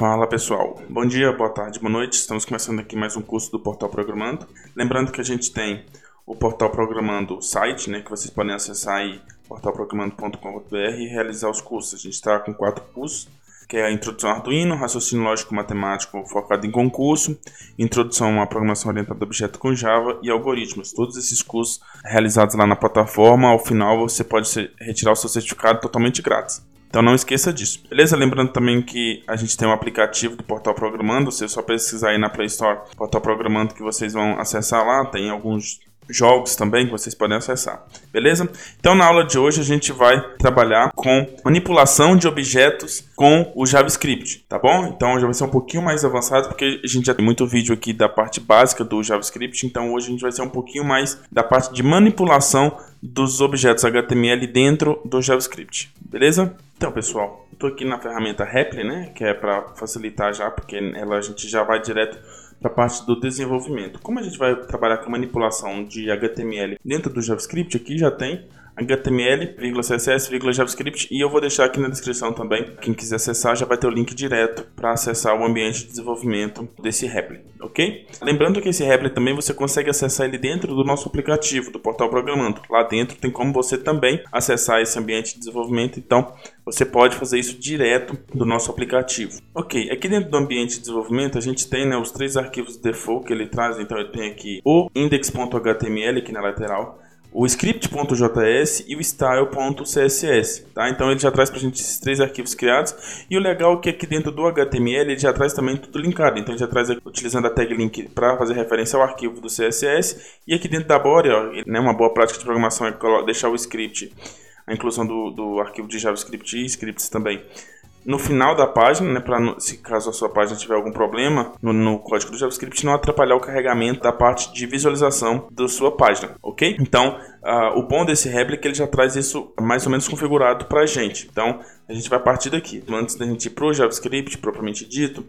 Fala pessoal, bom dia, boa tarde, boa noite. Estamos começando aqui mais um curso do Portal Programando. Lembrando que a gente tem o Portal Programando site, né, que vocês podem acessar aí portalprogramando.com.br e realizar os cursos. A gente está com quatro cursos, que é a Introdução ao Arduino, Raciocínio Lógico Matemático focado em concurso, Introdução à Programação Orientada a Objeto com Java e Algoritmos. Todos esses cursos realizados lá na plataforma, ao final você pode retirar o seu certificado totalmente grátis. Então não esqueça disso. Beleza? Lembrando também que a gente tem um aplicativo do Portal Programando. Você só pesquisar aí na Play Store Portal Programando que vocês vão acessar lá. Tem alguns jogos também que vocês podem acessar. Beleza? Então na aula de hoje a gente vai trabalhar com manipulação de objetos com o JavaScript, tá bom? Então já vai ser um pouquinho mais avançado porque a gente já tem muito vídeo aqui da parte básica do JavaScript, então hoje a gente vai ser um pouquinho mais da parte de manipulação dos objetos HTML dentro do JavaScript. Beleza? Então, pessoal, estou aqui na ferramenta Repli, né, que é para facilitar já, porque ela a gente já vai direto para a parte do desenvolvimento. Como a gente vai trabalhar com manipulação de HTML dentro do JavaScript, aqui já tem HTML, CSS, JavaScript e eu vou deixar aqui na descrição também. Quem quiser acessar já vai ter o link direto para acessar o ambiente de desenvolvimento desse Repli, ok? Lembrando que esse Repli também você consegue acessar ele dentro do nosso aplicativo, do Portal Programando. Lá dentro tem como você também acessar esse ambiente de desenvolvimento, então você pode fazer isso direto do nosso aplicativo. Ok, aqui dentro do ambiente de desenvolvimento a gente tem né, os três arquivos default que ele traz, então eu tenho aqui o index.html aqui na lateral, o script.js e o style.css, tá? Então ele já traz para a gente esses três arquivos criados. E o legal é que aqui dentro do HTML ele já traz também tudo linkado, então ele já traz aqui, utilizando a tag link para fazer referência ao arquivo do CSS e aqui dentro da body, ó, né, uma boa prática de programação é deixar o script, a inclusão do, do arquivo de JavaScript e scripts também no final da página, né, para se caso a sua página tiver algum problema no, no, código do JavaScript, não atrapalhar o carregamento da parte de visualização da sua página, ok? Então, uh, o bom desse réplica é que ele já traz isso mais ou menos configurado para a gente. Então, a gente vai partir daqui. Antes da gente ir para o JavaScript propriamente dito,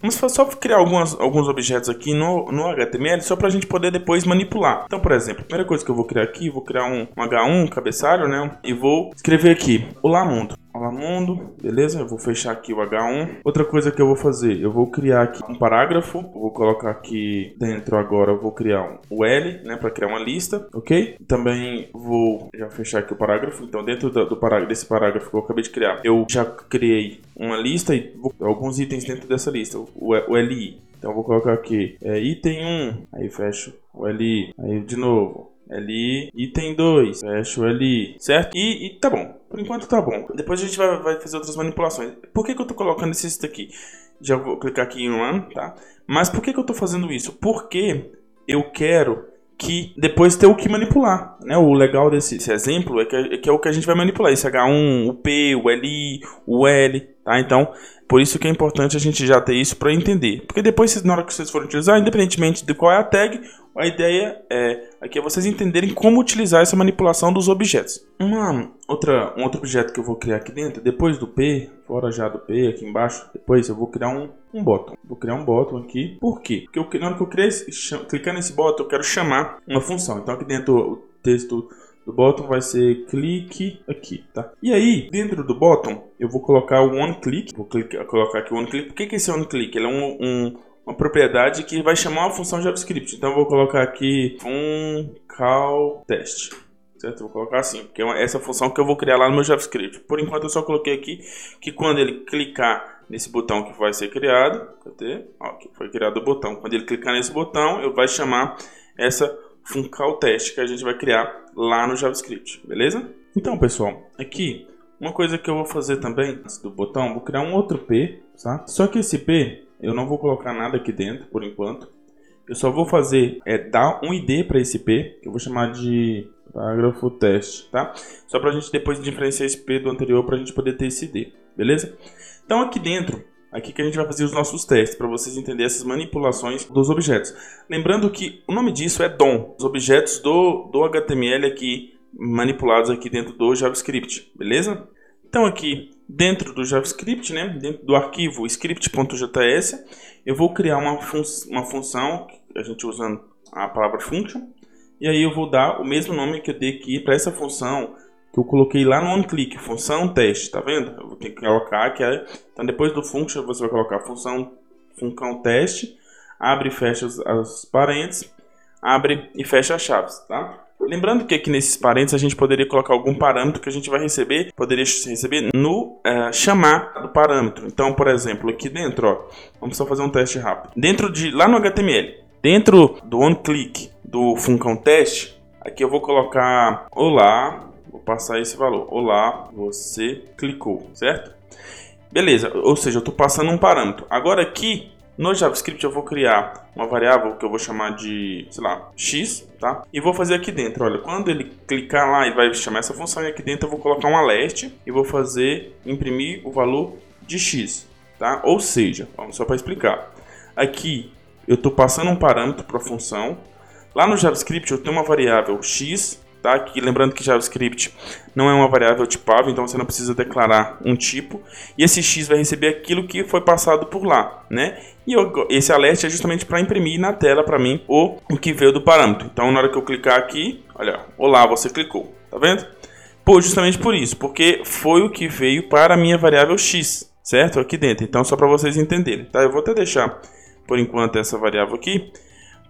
Vamos só criar algumas, alguns objetos aqui no, no HTML só para a gente poder depois manipular. Então, por exemplo, a primeira coisa que eu vou criar aqui, vou criar um, um H1, um cabeçalho, né? E vou escrever aqui, Olá Mundo. Olá Mundo, beleza? Eu vou fechar aqui o H1. Outra coisa que eu vou fazer, eu vou criar aqui um parágrafo. Vou colocar aqui dentro agora, eu vou criar um, o L, né? Para criar uma lista, ok? Também vou já fechar aqui o parágrafo. Então, dentro do, do parágrafo, desse parágrafo que eu acabei de criar, eu já criei uma lista e vou, alguns itens dentro dessa lista o, o LI. Então eu vou colocar aqui é, item 1, aí fecho o LI, aí de novo. LI, item 2, fecho o LI, certo? E, e, tá bom, por enquanto tá bom. Depois a gente vai, vai fazer outras manipulações. Por que, que eu tô colocando esse aqui? Já vou clicar aqui em Run, tá? Mas por que, que eu tô fazendo isso? Porque eu quero que depois ter o que manipular. Né? O legal desse, desse exemplo é que, é que, é o que a gente vai manipular. Esse H1, o P, o LI, o L, tá? Então, por isso que é importante a gente já ter isso para entender. Porque depois, na hora que vocês forem utilizar, independentemente de qual é a tag, a ideia é aqui é vocês entenderem como utilizar essa manipulação dos objetos. Uma outra, um outro objeto que eu vou criar aqui dentro, depois do P, fora já do P, aqui embaixo, depois eu vou criar um, um. Vou criar um bottom aqui. Por quê? Porque eu, na hora que eu criar, clicar nesse bottom, eu quero chamar uma função. Então aqui dentro o texto do bottom vai ser clique aqui, tá? E aí, dentro do bottom, eu vou colocar o one click. Vou clicar, colocar aqui o one click. Por que, que esse one click? Ele é um, um, uma propriedade que vai chamar uma função JavaScript. Então eu vou colocar aqui um call test. Certo? Vou colocar assim, porque é essa função que eu vou criar lá no meu JavaScript. Por enquanto eu só coloquei aqui que quando ele clicar nesse botão que vai ser criado, cadê? Ó, aqui foi criado o botão. Quando ele clicar nesse botão, eu vai chamar essa funcal teste que a gente vai criar lá no JavaScript, beleza? Então, pessoal, aqui uma coisa que eu vou fazer também antes do botão, vou criar um outro P, tá? Só que esse P eu não vou colocar nada aqui dentro por enquanto. Eu só vou fazer é dar um ID para esse P, que eu vou chamar de parágrafo teste, tá? Só para a gente depois diferenciar esse P do anterior para a gente poder ter esse ID, beleza? Então aqui dentro aqui que a gente vai fazer os nossos testes para vocês entenderem essas manipulações dos objetos. Lembrando que o nome disso é DOM, os objetos do, do HTML aqui manipulados aqui dentro do JavaScript, beleza? Então aqui dentro do JavaScript, né, dentro do arquivo script.js, eu vou criar uma, fun uma função, a gente usando a palavra function, e aí eu vou dar o mesmo nome que eu dei aqui para essa função que eu coloquei lá no onClick, função teste, tá vendo? Eu vou ter que colocar é, então depois do function você vai colocar função função teste, abre e fecha as, as parênteses, abre e fecha as chaves, tá? Lembrando que aqui nesses parênteses a gente poderia colocar algum parâmetro que a gente vai receber, poderia receber no uh, chamar do parâmetro. Então, por exemplo, aqui dentro, ó, vamos só fazer um teste rápido. Dentro de lá no HTML, dentro do onClick do função teste, aqui eu vou colocar olá, vou passar esse valor. Olá, você clicou, certo? Beleza, ou seja, eu estou passando um parâmetro. Agora aqui no JavaScript eu vou criar uma variável que eu vou chamar de, sei lá, x, tá? E vou fazer aqui dentro, olha, quando ele clicar lá, ele vai chamar essa função e aqui dentro eu vou colocar um alerte e vou fazer imprimir o valor de x, tá? Ou seja, vamos só para explicar. Aqui eu estou passando um parâmetro para a função. Lá no JavaScript eu tenho uma variável x tá? Que, lembrando que JavaScript não é uma variável tipável, então você não precisa declarar um tipo. E esse x vai receber aquilo que foi passado por lá, né? E eu, esse alerta é justamente para imprimir na tela para mim o, o que veio do parâmetro. Então, na hora que eu clicar aqui, olha, olá, você clicou, tá vendo? Pô, justamente por isso, porque foi o que veio para a minha variável x, certo? Aqui dentro. Então, só para vocês entenderem, tá? Eu vou até deixar por enquanto essa variável aqui,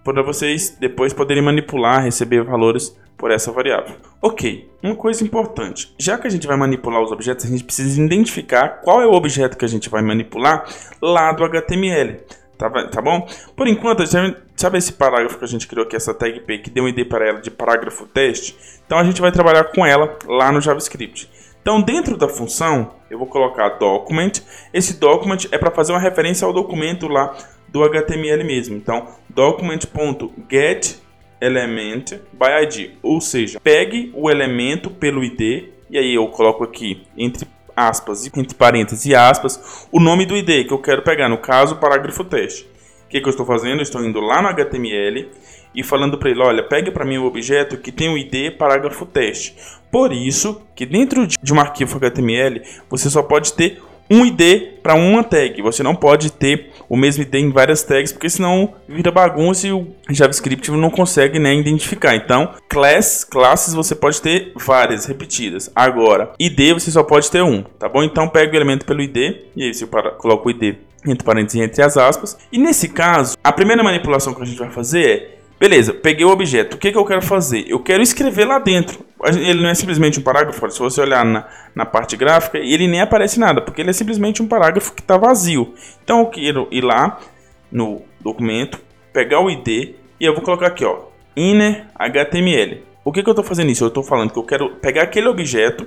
para vocês depois poderem manipular, receber valores por essa variável. Ok, uma coisa importante, já que a gente vai manipular os objetos, a gente precisa identificar qual é o objeto que a gente vai manipular lá do HTML. Tá, tá bom? Por enquanto, sabe esse parágrafo que a gente criou aqui, essa tag P, que deu um ID para ela de parágrafo teste? Então a gente vai trabalhar com ela lá no JavaScript. Então, dentro da função, eu vou colocar document. Esse document é para fazer uma referência ao documento lá do HTML mesmo. Então, document.get element by ID, ou seja, pegue o elemento pelo ID e aí eu coloco aqui entre aspas, entre parênteses e aspas, o nome do ID que eu quero pegar, no caso, parágrafo teste. O que, que eu estou fazendo? Estou indo lá no HTML e falando para ele, olha, pegue para mim o objeto que tem o ID parágrafo teste. Por isso que dentro de um arquivo HTML você só pode ter um ID para uma tag. Você não pode ter o mesmo ID em várias tags, porque senão vira bagunça e o JavaScript não consegue né, identificar. Então, class, classes você pode ter várias repetidas. Agora, ID você só pode ter um, tá bom? Então, pega o elemento pelo ID e aí você coloca o ID entre parênteses entre as aspas. E nesse caso, a primeira manipulação que a gente vai fazer é Beleza, peguei o objeto. O que, que eu quero fazer? Eu quero escrever lá dentro. Ele não é simplesmente um parágrafo. Se você olhar na, na parte gráfica, ele nem aparece nada, porque ele é simplesmente um parágrafo que está vazio. Então eu quero ir lá no documento, pegar o ID e eu vou colocar aqui, ó, inner HTML. O que, que eu estou fazendo isso? Eu estou falando que eu quero pegar aquele objeto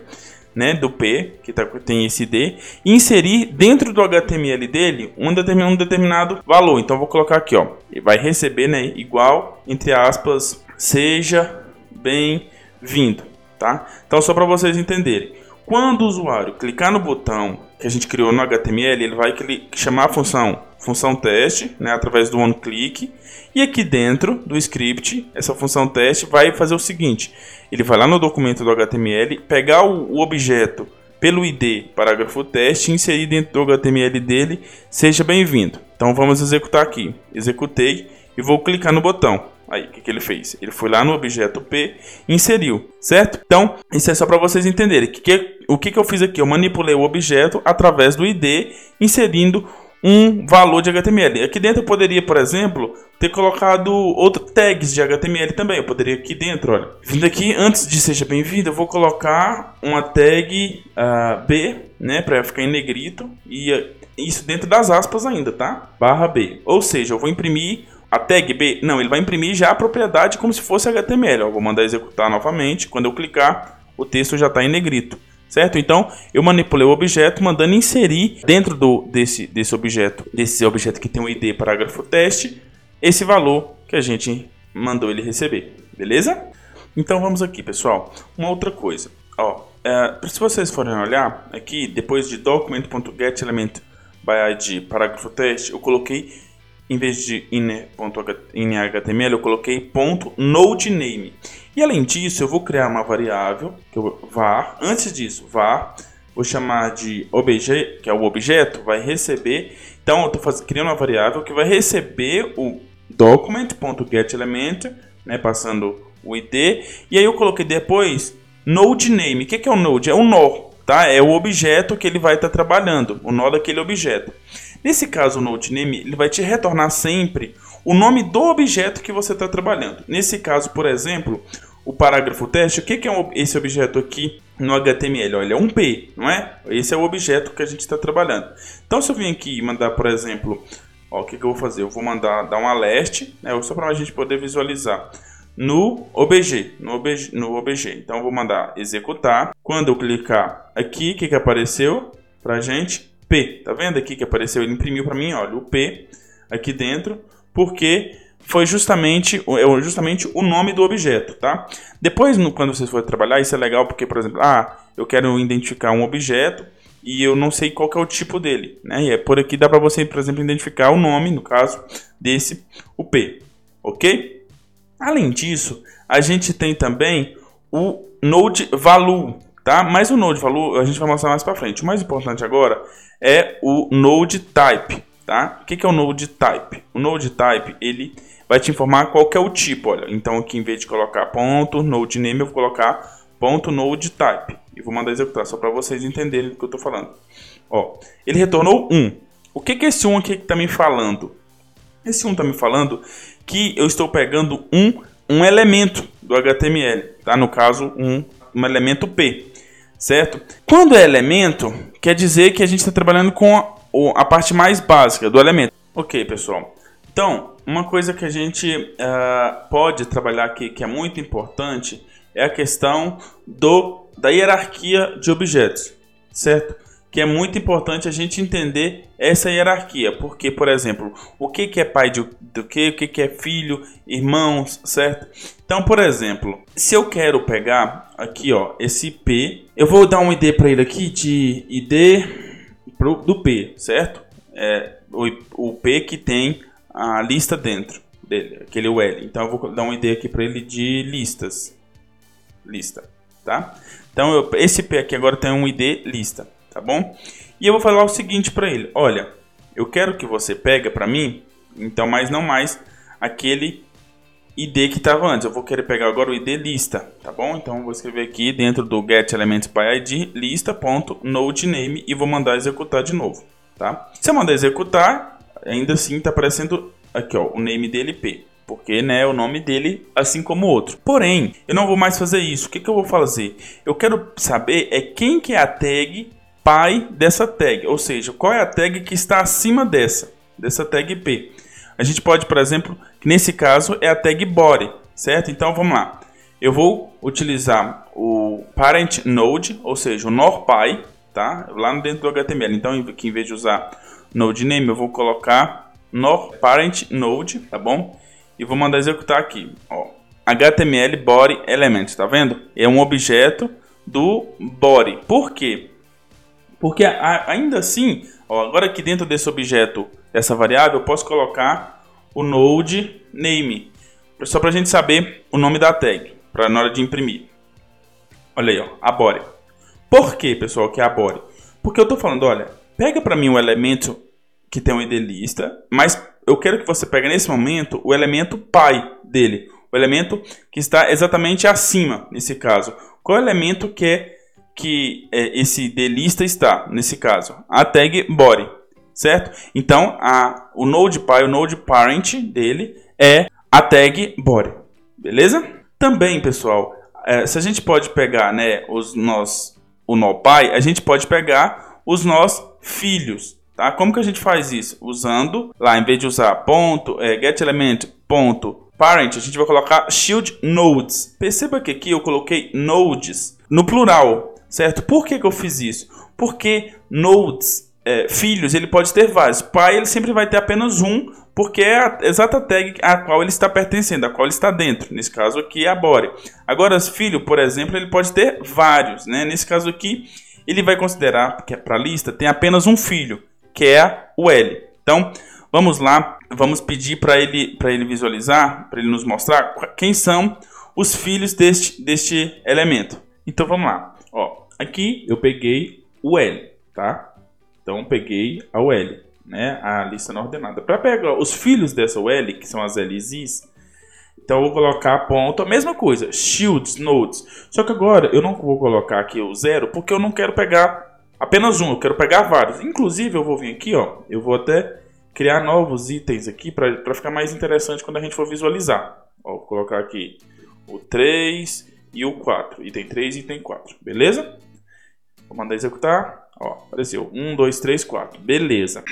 né, do P, que tá, tem esse D, e inserir dentro do HTML dele um determinado, um determinado valor. Então, vou colocar aqui, ó, vai receber, né, igual, entre aspas, seja bem-vindo, tá? Então, só para vocês entenderem. Quando o usuário clicar no botão que a gente criou no HTML, ele vai chamar a função função teste, né, através do onClick, e aqui dentro do script, essa função teste vai fazer o seguinte, ele vai lá no documento do HTML, pegar o, objeto pelo ID parágrafo teste, inserir dentro do HTML dele, seja bem-vindo. Então vamos executar aqui, executei e vou clicar no botão. Aí, o que, que ele fez? Ele foi lá no objeto P inseriu, certo? Então, isso é só para vocês entenderem. Que que, o que, que eu fiz aqui? Eu manipulei o objeto através do ID, inserindo um valor de HTML. Aqui dentro eu poderia, por exemplo, ter colocado outros tags de HTML também. Eu poderia aqui dentro, olha. Vindo aqui, antes de seja bem-vindo, eu vou colocar uma tag uh, B, né, para ficar em negrito. E uh, isso dentro das aspas ainda, tá? Barra B. Ou seja, eu vou imprimir a tag B, não, ele vai imprimir já a propriedade como se fosse HTML. Eu vou mandar executar novamente. Quando eu clicar, o texto já está em negrito. Certo? Então, eu manipulei o objeto mandando inserir dentro do, desse, desse objeto, desse objeto que tem o ID parágrafo teste, esse valor que a gente mandou ele receber. Beleza? Então, vamos aqui, pessoal. Uma outra coisa. Ó, é, se vocês forem olhar aqui, depois de document.getElement by ID parágrafo teste, eu coloquei em vez de inner.html, eu coloquei ponto .nodename. E além disso, eu vou criar uma variável, que eu var. Antes disso, var, vou chamar de objeto, que é o objeto, vai receber. Então, eu estou criando uma variável que vai receber o document.getElement, né, passando o id. E aí eu coloquei depois node name. O que é o node? É o nó, tá? É o objeto que ele vai estar tá trabalhando, o nó daquele objeto. Nesse caso, o node name, ele vai te retornar sempre o nome do objeto que você está trabalhando. Nesse caso, por exemplo, o parágrafo teste, o que é esse objeto aqui no HTML? Olha, é um P, não é? Esse é o objeto que a gente está trabalhando. Então, se eu vim aqui e mandar, por exemplo, ó, o que, que eu vou fazer? Eu vou mandar dar um alert, né, só para a gente poder visualizar no OBG, no OBG, no OBG. Então, eu vou mandar executar. Quando eu clicar aqui, o que, que apareceu para a gente? P. Tá vendo aqui que apareceu? Ele imprimiu para mim, olha, o P aqui dentro, porque foi justamente, é justamente o nome do objeto, tá? Depois, quando vocês forem trabalhar, isso é legal porque, por exemplo, ah, eu quero identificar um objeto e eu não sei qual é o tipo dele, né? E é por aqui dá para você, por exemplo, identificar o nome, no caso desse, o P, ok? Além disso, a gente tem também o Node Value, tá? Mas o Node Value a gente vai mostrar mais para frente. O mais importante agora é o Node Type, tá? O que é o Node Type? O Node Type, ele vai te informar qual é o tipo. Olha, então aqui em vez de colocar ponto node name, eu vou colocar ponto node type e vou mandar executar só para vocês entenderem do que eu estou falando. Ó, ele retornou 1. O que, que esse 1 aqui está me falando? Esse 1 está me falando que eu estou pegando um, um elemento do HTML, tá? No caso, um, um elemento P, certo? Quando é elemento, quer dizer que a gente está trabalhando com a, a parte mais básica do elemento. Ok, pessoal. Então, uma coisa que a gente uh, pode trabalhar aqui que é muito importante é a questão do, da hierarquia de objetos, certo? Que é muito importante a gente entender essa hierarquia, porque, por exemplo, o que, que é pai de, do que, o que, que é filho, irmãos, certo? Então, por exemplo, se eu quero pegar aqui, ó, esse P, eu vou dar um ID para ele aqui de ID pro, do P, certo? É, o, o P que tem a lista dentro dele, aquele UL. Então eu vou dar uma ideia aqui para ele de listas. Lista, tá? Então eu, esse P aqui agora tem um ID lista, tá bom? E eu vou falar o seguinte para ele: olha, eu quero que você pega para mim, então, mas não mais aquele ID que estava antes. Eu vou querer pegar agora o ID lista, tá bom? Então eu vou escrever aqui dentro do get elements by id lista.nodename e vou mandar executar de novo, tá? Se eu mandar executar, ainda assim está aparecendo aqui, ó, o name dele P. Porque né, o nome dele, assim como o outro. Porém, eu não vou mais fazer isso. O que, que eu vou fazer? Eu quero saber é quem que é a tag pai dessa tag. Ou seja, qual é a tag que está acima dessa, dessa tag P. A gente pode, por exemplo, que nesse caso é a tag body, certo? Então vamos lá. Eu vou utilizar o parent node, ou seja, o norpy, tá? Lá dentro do HTML. Então, aqui em vez de usar node name, eu vou colocar no parent node, tá bom? E vou mandar executar aqui, ó. HTML body element, tá vendo? É um objeto do body. Por quê? Porque ainda assim, ó, agora aqui dentro desse objeto, dessa variável, eu posso colocar o node name, só para a gente saber o nome da tag, para na hora de imprimir. Olha aí, ó, a body. Por que, pessoal, que é a body? Porque eu estou falando, olha, pega para mim o elemento que tem um ID lista, mas eu quero que você pegue nesse momento o elemento pai dele, o elemento que está exatamente acima nesse caso. Qual elemento que é que é, esse lista está nesse caso? A tag body, certo? Então a, o node pai, o node parent dele é a tag body, beleza? Também, pessoal, é, se a gente pode pegar, né, os nós o nó pai, a gente pode pegar os nós filhos, Tá? Como que a gente faz isso? Usando lá, em vez de usar ponto, é, getElement, ponto, parent, a gente vai colocar shield nodes. Perceba que aqui eu coloquei nodes no plural, certo? Por que, que eu fiz isso? Porque nodes, é, filhos, ele pode ter vários. Pai, ele sempre vai ter apenas um, porque é a exata tag a qual ele está pertencendo, a qual ele está dentro. Nesse caso aqui é a body. Agora, filho, por exemplo, ele pode ter vários, né? Nesse caso aqui, ele vai considerar que é para a lista tem apenas um filho que é o L. Então, vamos lá, vamos pedir para ele, ele visualizar, para ele nos mostrar quem são os filhos deste, deste elemento. Então, vamos lá. Ó, aqui eu peguei o L, tá? Então, peguei a L, né? A lista não ordenada. Para pegar os filhos dessa L, que são as LZs, Então eu vou colocar ponto, a mesma coisa, shields, nodes. Só que agora eu não vou colocar aqui o zero, porque eu não quero pegar apenas um, eu quero pegar vários. Inclusive eu vou vir aqui, ó, eu vou até criar novos itens aqui para ficar mais interessante quando a gente for visualizar. Ó, vou colocar aqui o 3 e o 4, item 3 e item 4, beleza? Vou mandar executar, ó, apareceu 1, 2, 3, 4, beleza.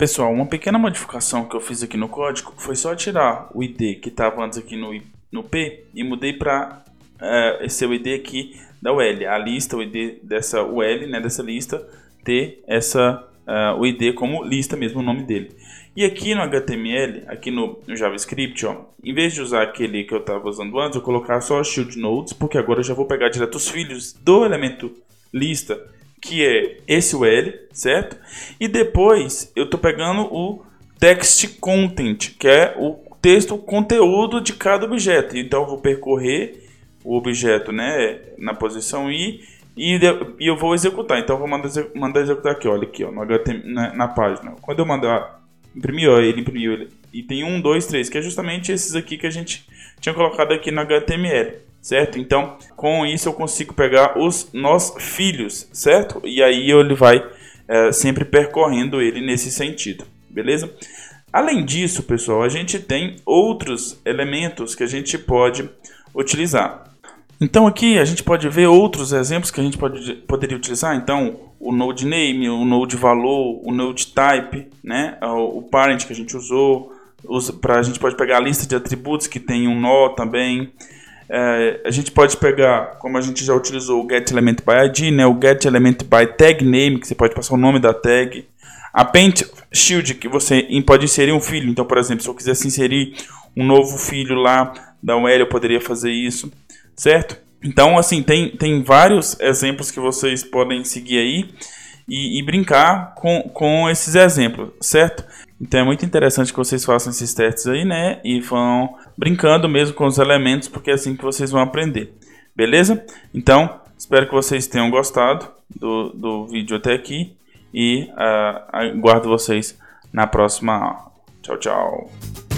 Pessoal, uma pequena modificação que eu fiz aqui no código foi só tirar o ID que estava antes aqui no, no P e mudei para uh, é, esse ID aqui da UL, a lista, o ID dessa UL, né, dessa lista, ter essa, uh, o ID como lista mesmo, o nome dele. E aqui no HTML, aqui no, no, JavaScript, ó, em vez de usar aquele que eu estava usando antes, eu colocar só shield nodes, porque agora eu já vou pegar direto os filhos do elemento lista que é esse UL, certo? E depois eu estou pegando o text content, que é o texto, o conteúdo de cada objeto. Então eu vou percorrer o objeto, né, na posição i e, e eu vou executar. Então eu vou mandar, mandar executar aqui, olha aqui, ó, no HTML, na, na página. Quando eu mandar imprimir, ó, ele imprimiu ele. E tem um, dois, três, que é justamente esses aqui que a gente tinha colocado aqui no HTML certo? Então, com isso eu consigo pegar os nós filhos, certo? E aí ele vai é, sempre percorrendo ele nesse sentido, beleza? Além disso, pessoal, a gente tem outros elementos que a gente pode utilizar. Então aqui a gente pode ver outros exemplos que a gente pode, poderia utilizar. Então o node name, o node valor, o node type, né? o parent que a gente usou. Para a gente pode pegar a lista de atributos que tem um nó também. É, a gente pode pegar, como a gente já utilizou o getElement by ID, né, o getElement by tag name, que você pode passar o nome da tag. A paint shield, que você pode inserir um filho. Então, por exemplo, se eu quisesse inserir um novo filho lá da UL, eu poderia fazer isso, certo? Então, assim, tem, tem vários exemplos que vocês podem seguir aí e, e brincar com, com esses exemplos, certo? Então é muito interessante que vocês façam esses testes aí, né? E vão brincando mesmo com os elementos, porque é assim que vocês vão aprender. Beleza? Então, espero que vocês tenham gostado do, do vídeo até aqui e uh, aguardo vocês na próxima aula. Tchau, tchau.